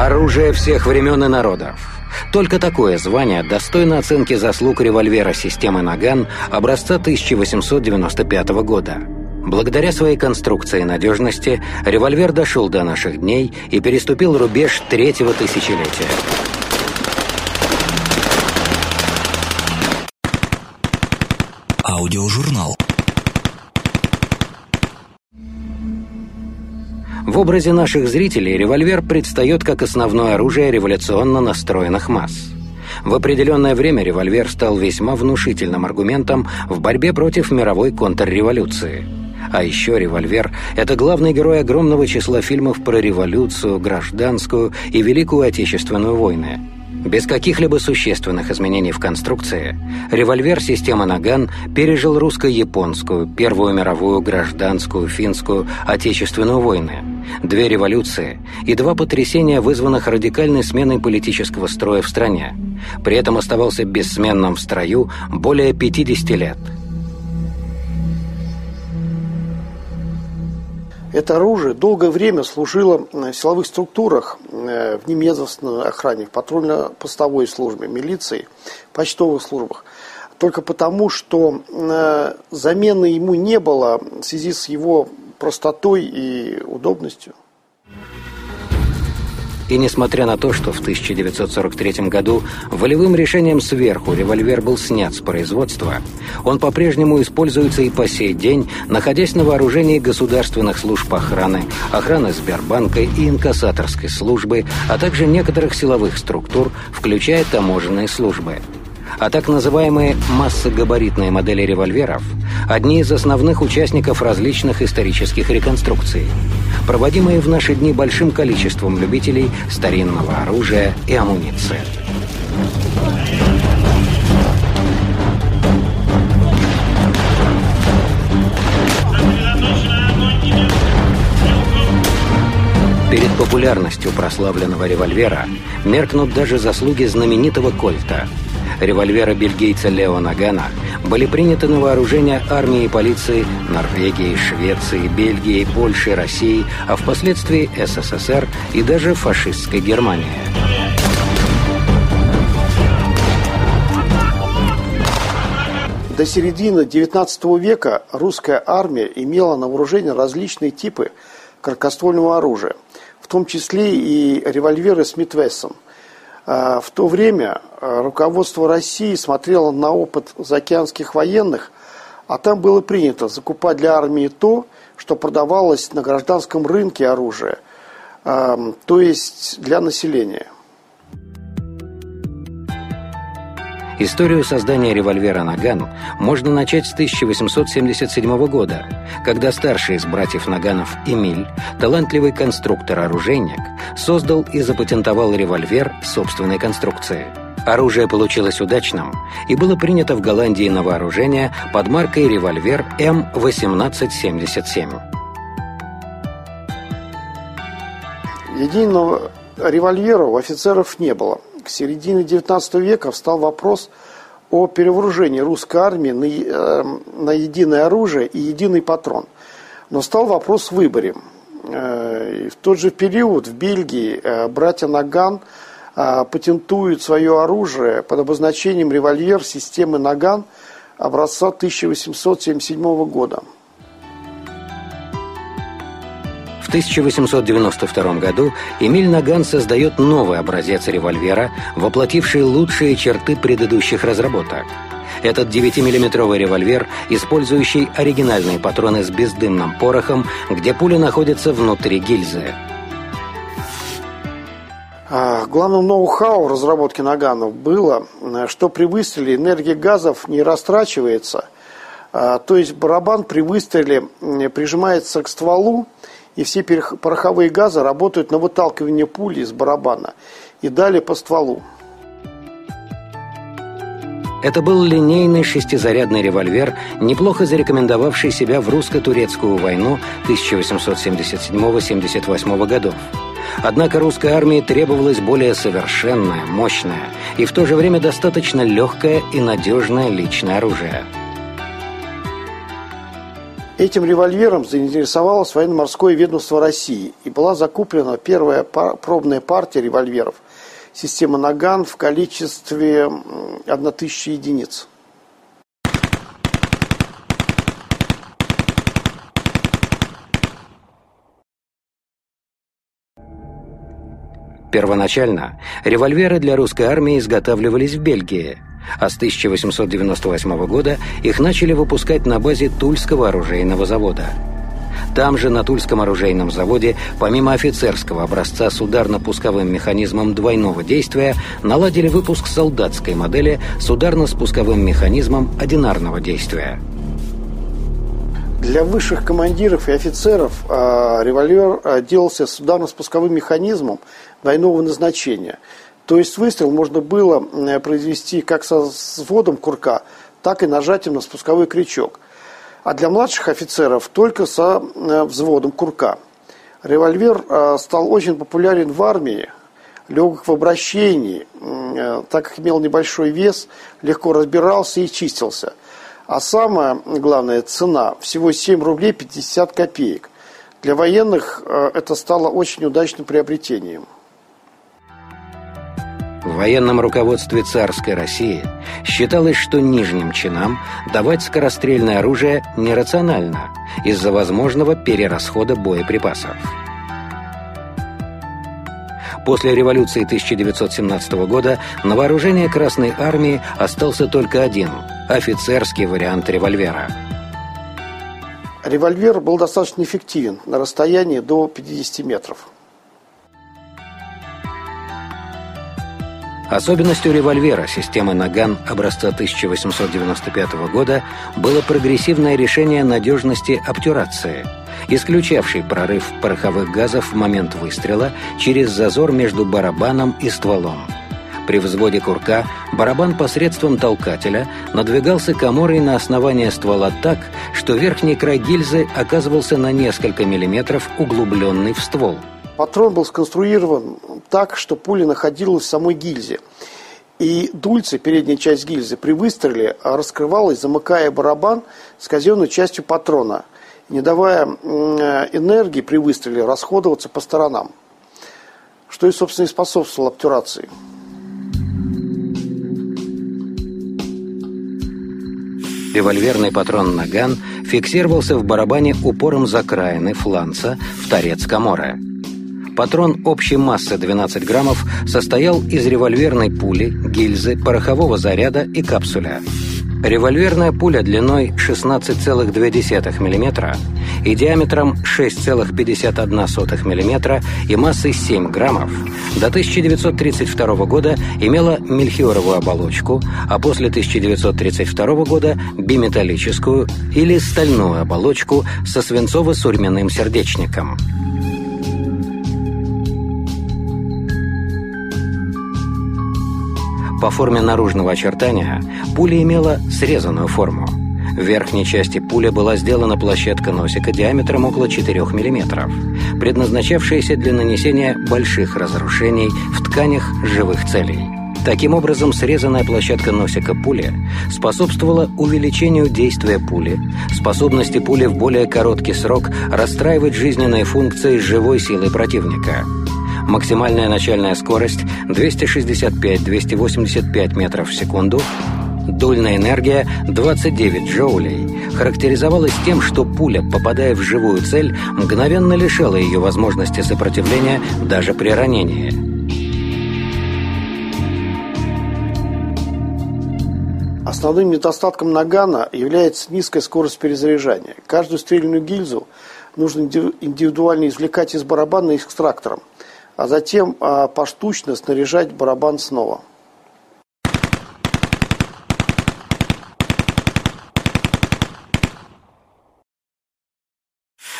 Оружие всех времен и народов. Только такое звание достойно оценки заслуг револьвера системы «Наган» образца 1895 года. Благодаря своей конструкции и надежности револьвер дошел до наших дней и переступил рубеж третьего тысячелетия. Аудиожурнал. В образе наших зрителей револьвер предстает как основное оружие революционно настроенных масс. В определенное время револьвер стал весьма внушительным аргументом в борьбе против мировой контрреволюции. А еще револьвер – это главный герой огромного числа фильмов про революцию, гражданскую и Великую Отечественную войны – без каких-либо существенных изменений в конструкции, револьвер системы «Наган» пережил русско-японскую, Первую мировую, гражданскую, финскую, Отечественную войны, две революции и два потрясения, вызванных радикальной сменой политического строя в стране. При этом оставался бессменным в строю более 50 лет – Это оружие долгое время служило в силовых структурах, э, в немедленной охране, в патрульно-постовой службе, милиции, почтовых службах. Только потому, что э, замены ему не было в связи с его простотой и удобностью. И несмотря на то, что в 1943 году волевым решением сверху револьвер был снят с производства, он по-прежнему используется и по сей день, находясь на вооружении государственных служб охраны, охраны Сбербанка и инкассаторской службы, а также некоторых силовых структур, включая таможенные службы – а так называемые массогабаритные модели револьверов – одни из основных участников различных исторических реконструкций, проводимые в наши дни большим количеством любителей старинного оружия и амуниции. Перед популярностью прославленного револьвера меркнут даже заслуги знаменитого кольта – револьвера бельгийца Лео Нагана были приняты на вооружение армии и полиции Норвегии, Швеции, Бельгии, Польши, России, а впоследствии СССР и даже фашистской Германии. До середины XIX века русская армия имела на вооружении различные типы краткоствольного оружия, в том числе и револьверы Смит Вессон – а, в то время а, руководство России смотрело на опыт заокеанских военных, а там было принято закупать для армии то, что продавалось на гражданском рынке оружия, а, то есть для населения – Историю создания револьвера «Наган» можно начать с 1877 года, когда старший из братьев Наганов Эмиль, талантливый конструктор-оружейник, создал и запатентовал револьвер собственной конструкции. Оружие получилось удачным и было принято в Голландии на вооружение под маркой револьвер М1877. Единого револьвера у офицеров не было – середине XIX века встал вопрос о перевооружении русской армии на, э, на единое оружие и единый патрон. Но стал вопрос выборе. Э, в тот же период в Бельгии э, братья Наган патентуют свое оружие под обозначением револьвер системы Наган образца 1877 года. 1892 году Эмиль Наган создает новый образец револьвера, воплотивший лучшие черты предыдущих разработок. Этот 9-миллиметровый револьвер, использующий оригинальные патроны с бездымным порохом, где пуля находится внутри гильзы. А, главным ноу-хау разработки наганов было, что при выстреле энергия газов не растрачивается, а, то есть барабан при выстреле прижимается к стволу, и все пороховые газы работают на выталкивание пули из барабана и далее по стволу. Это был линейный шестизарядный револьвер, неплохо зарекомендовавший себя в русско-турецкую войну 1877-78 годов. Однако русской армии требовалось более совершенное, мощное и в то же время достаточно легкое и надежное личное оружие – Этим револьвером заинтересовалось военно-морское ведомство России и была закуплена первая пробная партия револьверов системы «Наган» в количестве 1000 единиц. Первоначально револьверы для русской армии изготавливались в Бельгии, а с 1898 года их начали выпускать на базе Тульского оружейного завода. Там же, на Тульском оружейном заводе, помимо офицерского образца с ударно-пусковым механизмом двойного действия, наладили выпуск солдатской модели с ударно-спусковым механизмом одинарного действия. Для высших командиров и офицеров э, револьвер э, делался с ударно-спусковым механизмом двойного назначения. То есть выстрел можно было э, произвести как со сводом курка, так и нажатием на спусковой крючок. А для младших офицеров только со э, взводом курка. Револьвер э, стал очень популярен в армии, легок в обращении, так как имел небольшой вес, легко разбирался и чистился – а самая главная цена всего 7 рублей 50 копеек. Для военных это стало очень удачным приобретением. Военном руководстве царской России считалось, что нижним чинам давать скорострельное оружие нерационально из-за возможного перерасхода боеприпасов. После революции 1917 года на вооружение Красной Армии остался только один – офицерский вариант револьвера. Револьвер был достаточно эффективен на расстоянии до 50 метров. Особенностью револьвера системы «Наган» образца 1895 года было прогрессивное решение надежности обтюрации – исключавший прорыв пороховых газов в момент выстрела через зазор между барабаном и стволом. При взводе курка барабан посредством толкателя надвигался коморой на основание ствола так, что верхний край гильзы оказывался на несколько миллиметров углубленный в ствол. Патрон был сконструирован так, что пуля находилась в самой гильзе. И дульце, передняя часть гильзы, при выстреле раскрывалась, замыкая барабан с казенной частью патрона – не давая энергии при выстреле расходоваться по сторонам, что и, собственно, и способствовало обтюрации. Револьверный патрон «Наган» фиксировался в барабане упором закраины фланца в торец Камора. Патрон общей массы 12 граммов состоял из револьверной пули, гильзы, порохового заряда и капсуля – Револьверная пуля длиной 16,2 мм и диаметром 6,51 мм и массой 7 граммов до 1932 года имела мельхиоровую оболочку, а после 1932 года биметаллическую или стальную оболочку со свинцово-сурьменным сердечником. По форме наружного очертания пуля имела срезанную форму. В верхней части пули была сделана площадка носика диаметром около 4 мм, предназначавшаяся для нанесения больших разрушений в тканях живых целей. Таким образом, срезанная площадка носика пули способствовала увеличению действия пули, способности пули в более короткий срок расстраивать жизненные функции живой силы противника – Максимальная начальная скорость 265-285 метров в секунду. Дульная энергия 29 джоулей характеризовалась тем, что пуля, попадая в живую цель, мгновенно лишала ее возможности сопротивления даже при ранении. Основным недостатком нагана является низкая скорость перезаряжания. Каждую стрельную гильзу нужно индивидуально извлекать из барабана экстрактором а затем а, поштучно снаряжать барабан снова.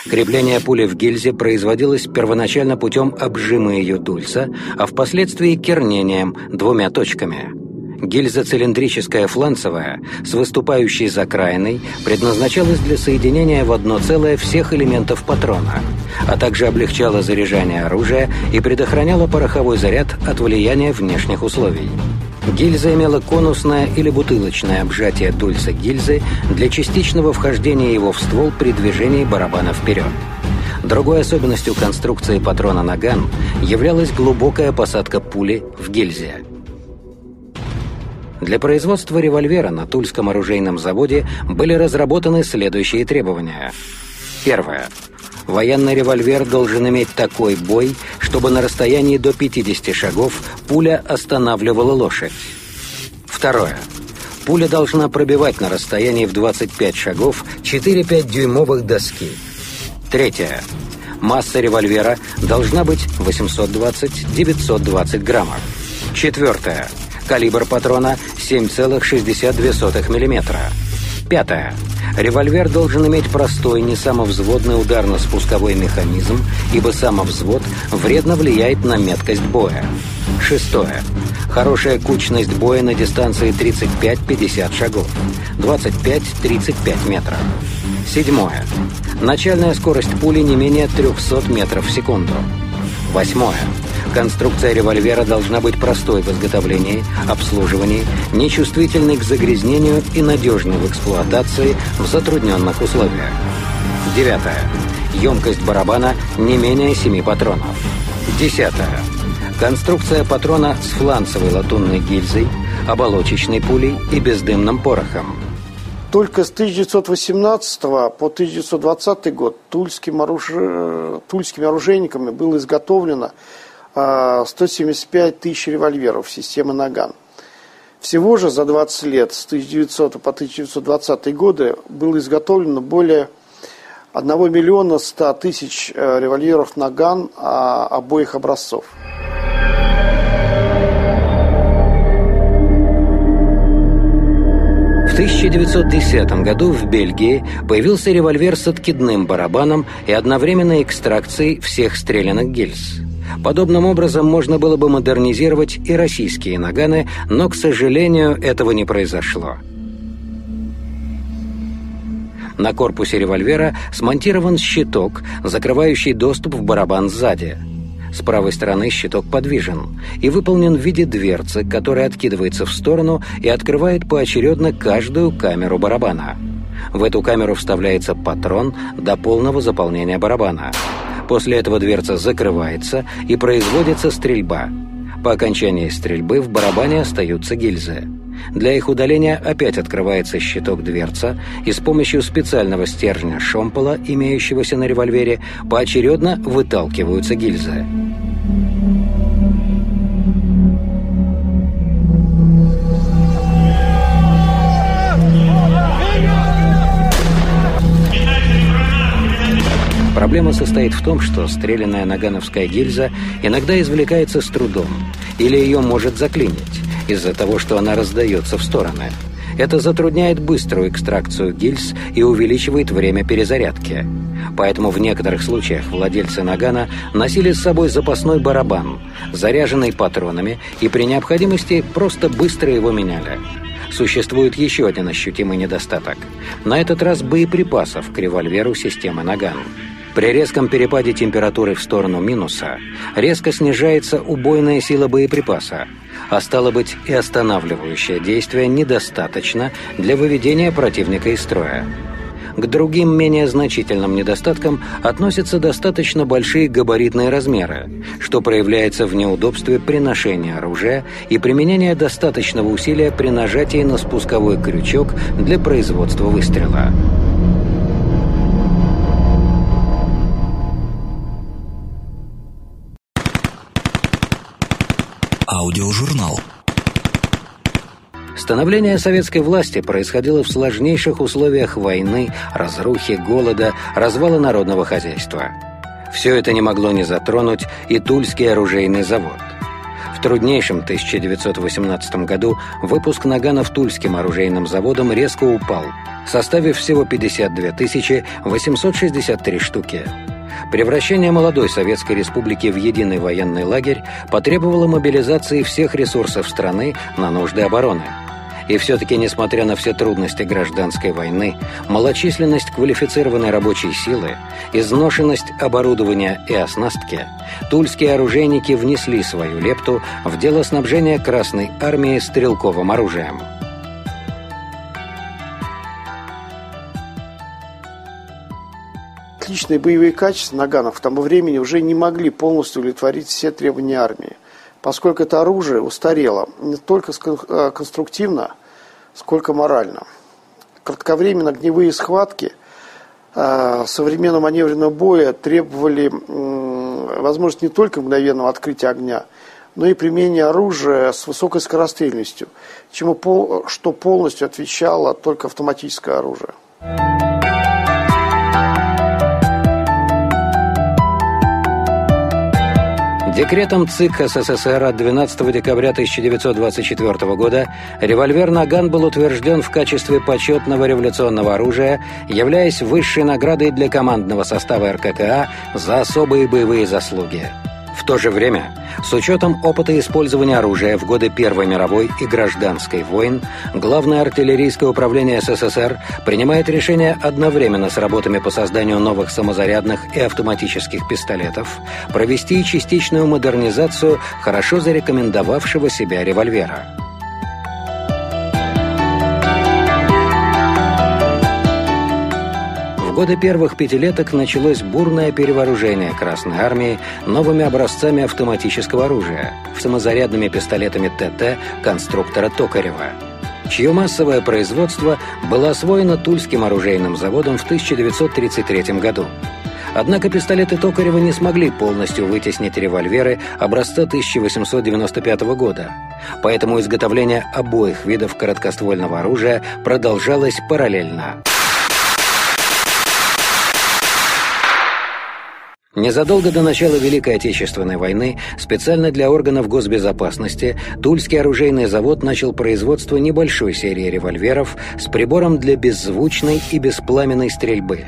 Крепление пули в гильзе производилось первоначально путем обжима ее дульса, а впоследствии кернением двумя точками. Гильза цилиндрическая фланцевая с выступающей закраиной предназначалась для соединения в одно целое всех элементов патрона, а также облегчала заряжание оружия и предохраняла пороховой заряд от влияния внешних условий. Гильза имела конусное или бутылочное обжатие дульца гильзы для частичного вхождения его в ствол при движении барабана вперед. Другой особенностью конструкции патрона «Наган» являлась глубокая посадка пули в гильзе. Для производства револьвера на Тульском оружейном заводе были разработаны следующие требования. Первое. Военный револьвер должен иметь такой бой, чтобы на расстоянии до 50 шагов пуля останавливала лошадь. Второе. Пуля должна пробивать на расстоянии в 25 шагов 4-5 дюймовых доски. Третье. Масса револьвера должна быть 820-920 граммов. Четвертое. Калибр патрона 7,62 мм. Пятое. Револьвер должен иметь простой, не самовзводный ударно-спусковой механизм, ибо самовзвод вредно влияет на меткость боя. Шестое. Хорошая кучность боя на дистанции 35-50 шагов. 25-35 метров. Седьмое. Начальная скорость пули не менее 300 метров в секунду. Восьмое. Конструкция револьвера должна быть простой в изготовлении, обслуживании, нечувствительной к загрязнению и надежной в эксплуатации в затрудненных условиях. Девятое. Емкость барабана не менее 7 патронов. Десятое. Конструкция патрона с фланцевой латунной гильзой, оболочечной пулей и бездымным порохом. Только с 1918 по 1920 год тульским оруж... тульскими оружейниками было изготовлено 175 а, тысяч револьверов системы «Наган». Всего же за 20 лет, с 1900 по 1920 годы, было изготовлено более 1 миллиона 100 тысяч э, револьверов «Наган» а, обоих образцов. В 1910 году в Бельгии появился револьвер с откидным барабаном и одновременной экстракцией всех стрелянных гильз. Подобным образом можно было бы модернизировать и российские наганы, но, к сожалению, этого не произошло. На корпусе револьвера смонтирован щиток, закрывающий доступ в барабан сзади. С правой стороны щиток подвижен и выполнен в виде дверцы, которая откидывается в сторону и открывает поочередно каждую камеру барабана. В эту камеру вставляется патрон до полного заполнения барабана. После этого дверца закрывается и производится стрельба. По окончании стрельбы в барабане остаются гильзы. Для их удаления опять открывается щиток дверца, и с помощью специального стержня шомпола, имеющегося на револьвере, поочередно выталкиваются гильзы. Проблема состоит в том, что стрелянная нагановская гильза иногда извлекается с трудом, или ее может заклинить, из-за того, что она раздается в стороны. Это затрудняет быструю экстракцию гильз и увеличивает время перезарядки. Поэтому в некоторых случаях владельцы нагана носили с собой запасной барабан, заряженный патронами, и при необходимости просто быстро его меняли. Существует еще один ощутимый недостаток. На этот раз боеприпасов к револьверу системы «Наган». При резком перепаде температуры в сторону минуса резко снижается убойная сила боеприпаса, а стало быть и останавливающее действие недостаточно для выведения противника из строя. К другим менее значительным недостаткам относятся достаточно большие габаритные размеры, что проявляется в неудобстве при ношении оружия и применении достаточного усилия при нажатии на спусковой крючок для производства выстрела. Аудиожурнал. Становление советской власти происходило в сложнейших условиях войны, разрухи, голода, развала народного хозяйства. Все это не могло не затронуть и Тульский оружейный завод. В труднейшем 1918 году выпуск наганов Тульским оружейным заводом резко упал, составив всего 52 863 штуки. Превращение молодой Советской Республики в единый военный лагерь потребовало мобилизации всех ресурсов страны на нужды обороны. И все-таки, несмотря на все трудности гражданской войны, малочисленность квалифицированной рабочей силы, изношенность оборудования и оснастки, тульские оружейники внесли свою лепту в дело снабжения Красной Армии стрелковым оружием. Отличные боевые качества наганов к тому времени уже не могли полностью удовлетворить все требования армии, поскольку это оружие устарело не только э, конструктивно, сколько морально. Кратковременно огневые схватки э, современного маневренного боя требовали возможность не только мгновенного открытия огня, но и применения оружия с высокой скорострельностью, чему что полностью отвечало только автоматическое оружие. Декретом ЦИК СССР от 12 декабря 1924 года револьвер «Наган» был утвержден в качестве почетного революционного оружия, являясь высшей наградой для командного состава РККА за особые боевые заслуги. В то же время, с учетом опыта использования оружия в годы Первой мировой и гражданской войн, Главное артиллерийское управление СССР принимает решение одновременно с работами по созданию новых самозарядных и автоматических пистолетов провести частичную модернизацию хорошо зарекомендовавшего себя револьвера. Годы первых пятилеток началось бурное перевооружение Красной Армии новыми образцами автоматического оружия, самозарядными пистолетами ТТ конструктора Токарева, чье массовое производство было освоено Тульским оружейным заводом в 1933 году. Однако пистолеты Токарева не смогли полностью вытеснить револьверы образца 1895 года. Поэтому изготовление обоих видов короткоствольного оружия продолжалось параллельно. Незадолго до начала Великой Отечественной войны специально для органов госбезопасности Тульский оружейный завод начал производство небольшой серии револьверов с прибором для беззвучной и беспламенной стрельбы.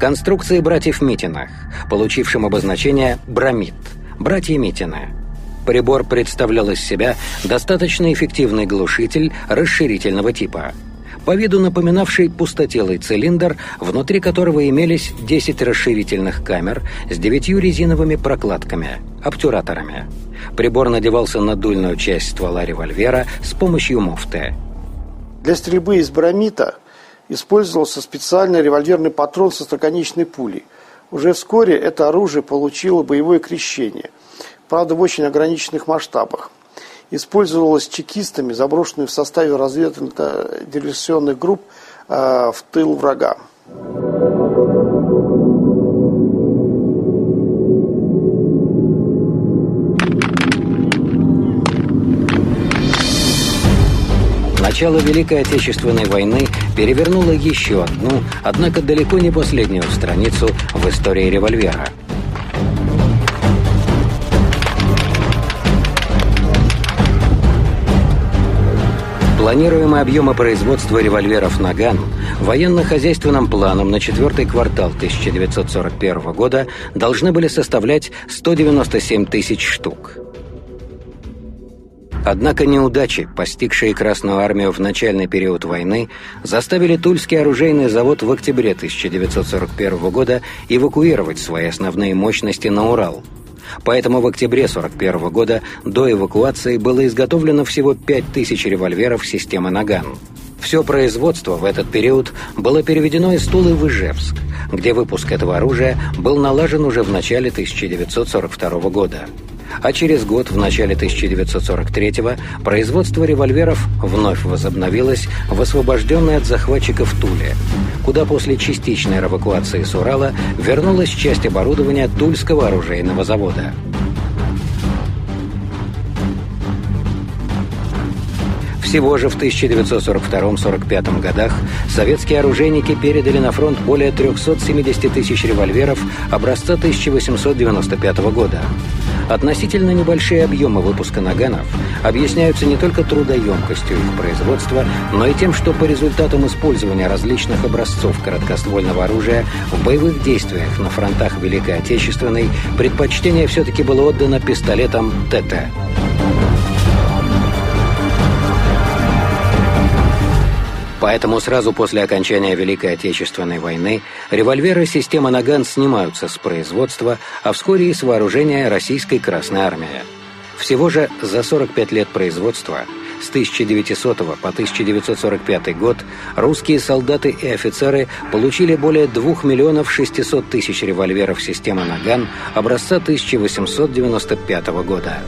Конструкции братьев Митинах, получившим обозначение «Брамит», «Братья Митина». Прибор представлял из себя достаточно эффективный глушитель расширительного типа – по виду напоминавший пустотелый цилиндр, внутри которого имелись 10 расширительных камер с девятью резиновыми прокладками, обтюраторами. Прибор надевался на дульную часть ствола револьвера с помощью муфты. Для стрельбы из барамита использовался специальный револьверный патрон со строконечной пулей. Уже вскоре это оружие получило боевое крещение, правда в очень ограниченных масштабах использовалась чекистами, заброшенной в составе разведывательно-диверсионных групп э, в тыл врага. Начало Великой Отечественной войны перевернуло еще одну, однако далеко не последнюю страницу в истории револьвера – Планируемые объемы производства револьверов «Наган» военно-хозяйственным планом на четвертый квартал 1941 года должны были составлять 197 тысяч штук. Однако неудачи, постигшие Красную Армию в начальный период войны, заставили Тульский оружейный завод в октябре 1941 года эвакуировать свои основные мощности на Урал – Поэтому в октябре 1941 года до эвакуации было изготовлено всего 5000 револьверов системы «Наган». Все производство в этот период было переведено из Тулы в Ижевск, где выпуск этого оружия был налажен уже в начале 1942 года а через год, в начале 1943-го, производство револьверов вновь возобновилось в освобожденной от захватчиков Туле, куда после частичной эвакуации с Урала вернулась часть оборудования Тульского оружейного завода. Всего же в 1942-1945 годах советские оружейники передали на фронт более 370 тысяч револьверов образца 1895 года. Относительно небольшие объемы выпуска наганов объясняются не только трудоемкостью их производства, но и тем, что по результатам использования различных образцов короткоствольного оружия в боевых действиях на фронтах Великой Отечественной предпочтение все-таки было отдано пистолетам ТТ. Поэтому сразу после окончания Великой Отечественной войны револьверы системы «Наган» снимаются с производства, а вскоре и с вооружения Российской Красной Армии. Всего же за 45 лет производства с 1900 по 1945 год русские солдаты и офицеры получили более 2 миллионов 600 тысяч револьверов системы «Наган» образца 1895 года.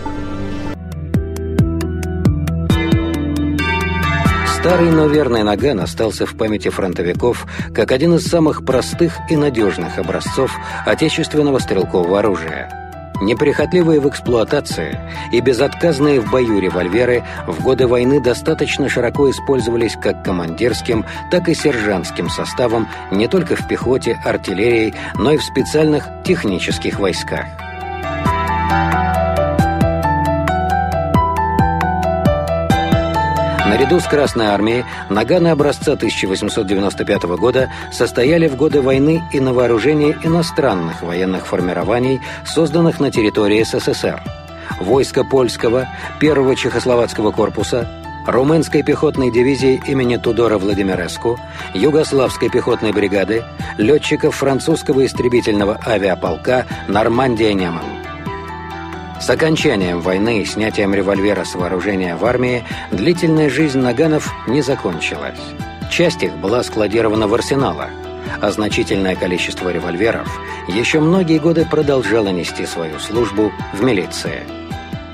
Старый, но верный наган остался в памяти фронтовиков как один из самых простых и надежных образцов отечественного стрелкового оружия. Неприхотливые в эксплуатации и безотказные в бою револьверы в годы войны достаточно широко использовались как командирским, так и сержантским составом не только в пехоте, артиллерии, но и в специальных технических войсках. Наряду с Красной армией наганы образца 1895 года состояли в годы войны и на вооружении иностранных военных формирований, созданных на территории СССР. Войска польского, первого чехословацкого корпуса, Румынской пехотной дивизии имени Тудора Владимиреску, Югославской пехотной бригады, летчиков французского истребительного авиаполка «Нормандия-Неман». С окончанием войны и снятием револьвера с вооружения в армии длительная жизнь наганов не закончилась. Часть их была складирована в арсеналах, а значительное количество револьверов еще многие годы продолжало нести свою службу в милиции.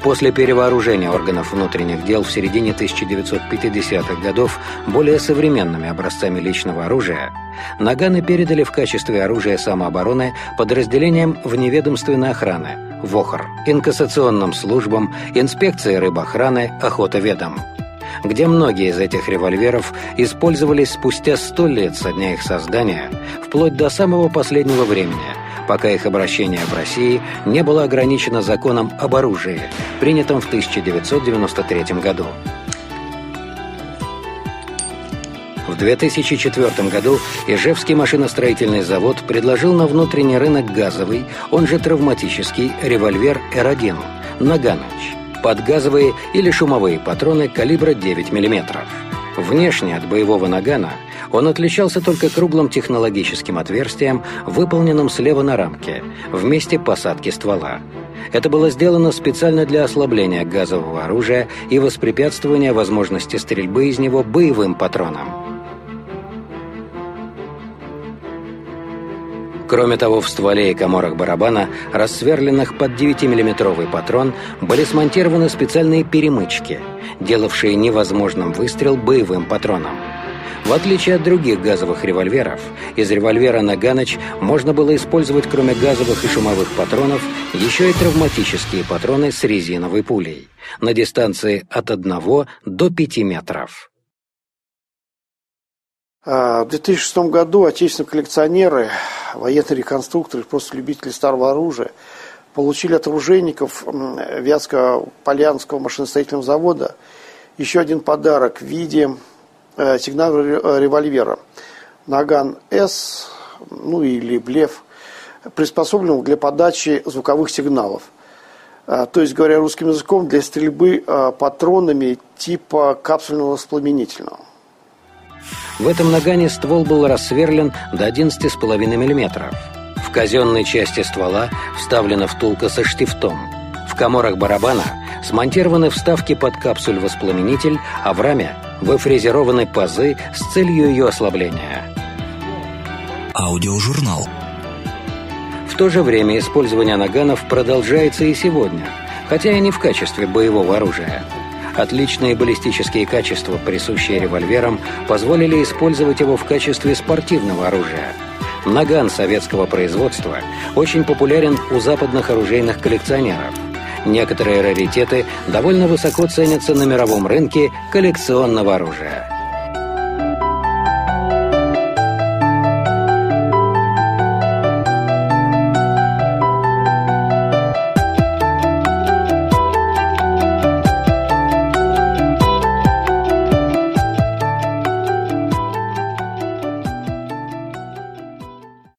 После перевооружения органов внутренних дел в середине 1950-х годов более современными образцами личного оружия наганы передали в качестве оружия самообороны подразделениям вневедомственной охраны – ВОХР, инкассационным службам, инспекции рыбохраны, охотоведам, где многие из этих револьверов использовались спустя сто лет со дня их создания, вплоть до самого последнего времени, пока их обращение в России не было ограничено законом об оружии, принятым в 1993 году. В 2004 году Ижевский машиностроительный завод предложил на внутренний рынок газовый, он же травматический, револьвер Р-1 «Наганыч» под газовые или шумовые патроны калибра 9 мм. Внешне от боевого нагана он отличался только круглым технологическим отверстием, выполненным слева на рамке, в месте посадки ствола. Это было сделано специально для ослабления газового оружия и воспрепятствования возможности стрельбы из него боевым патроном. Кроме того, в стволе и коморах барабана, рассверленных под 9-миллиметровый патрон, были смонтированы специальные перемычки, делавшие невозможным выстрел боевым патроном. В отличие от других газовых револьверов, из револьвера «Наганыч» можно было использовать кроме газовых и шумовых патронов еще и травматические патроны с резиновой пулей на дистанции от 1 до 5 метров. А, в 2006 году отечественные коллекционеры, военные реконструкторы, просто любители старого оружия получили от оружейников Вятско-Полянского машиностроительного завода еще один подарок в виде э, сигнала револьвера. Наган С, ну или Блев, приспособленного для подачи звуковых сигналов. А, то есть, говоря русским языком, для стрельбы а, патронами типа капсульного воспламенительного. В этом нагане ствол был рассверлен до 11,5 мм. В казенной части ствола вставлена втулка со штифтом. В коморах барабана смонтированы вставки под капсуль-воспламенитель, а в раме выфрезерованы пазы с целью ее ослабления. Аудиожурнал. В то же время использование наганов продолжается и сегодня, хотя и не в качестве боевого оружия. Отличные баллистические качества, присущие револьверам, позволили использовать его в качестве спортивного оружия. Наган советского производства очень популярен у западных оружейных коллекционеров. Некоторые раритеты довольно высоко ценятся на мировом рынке коллекционного оружия.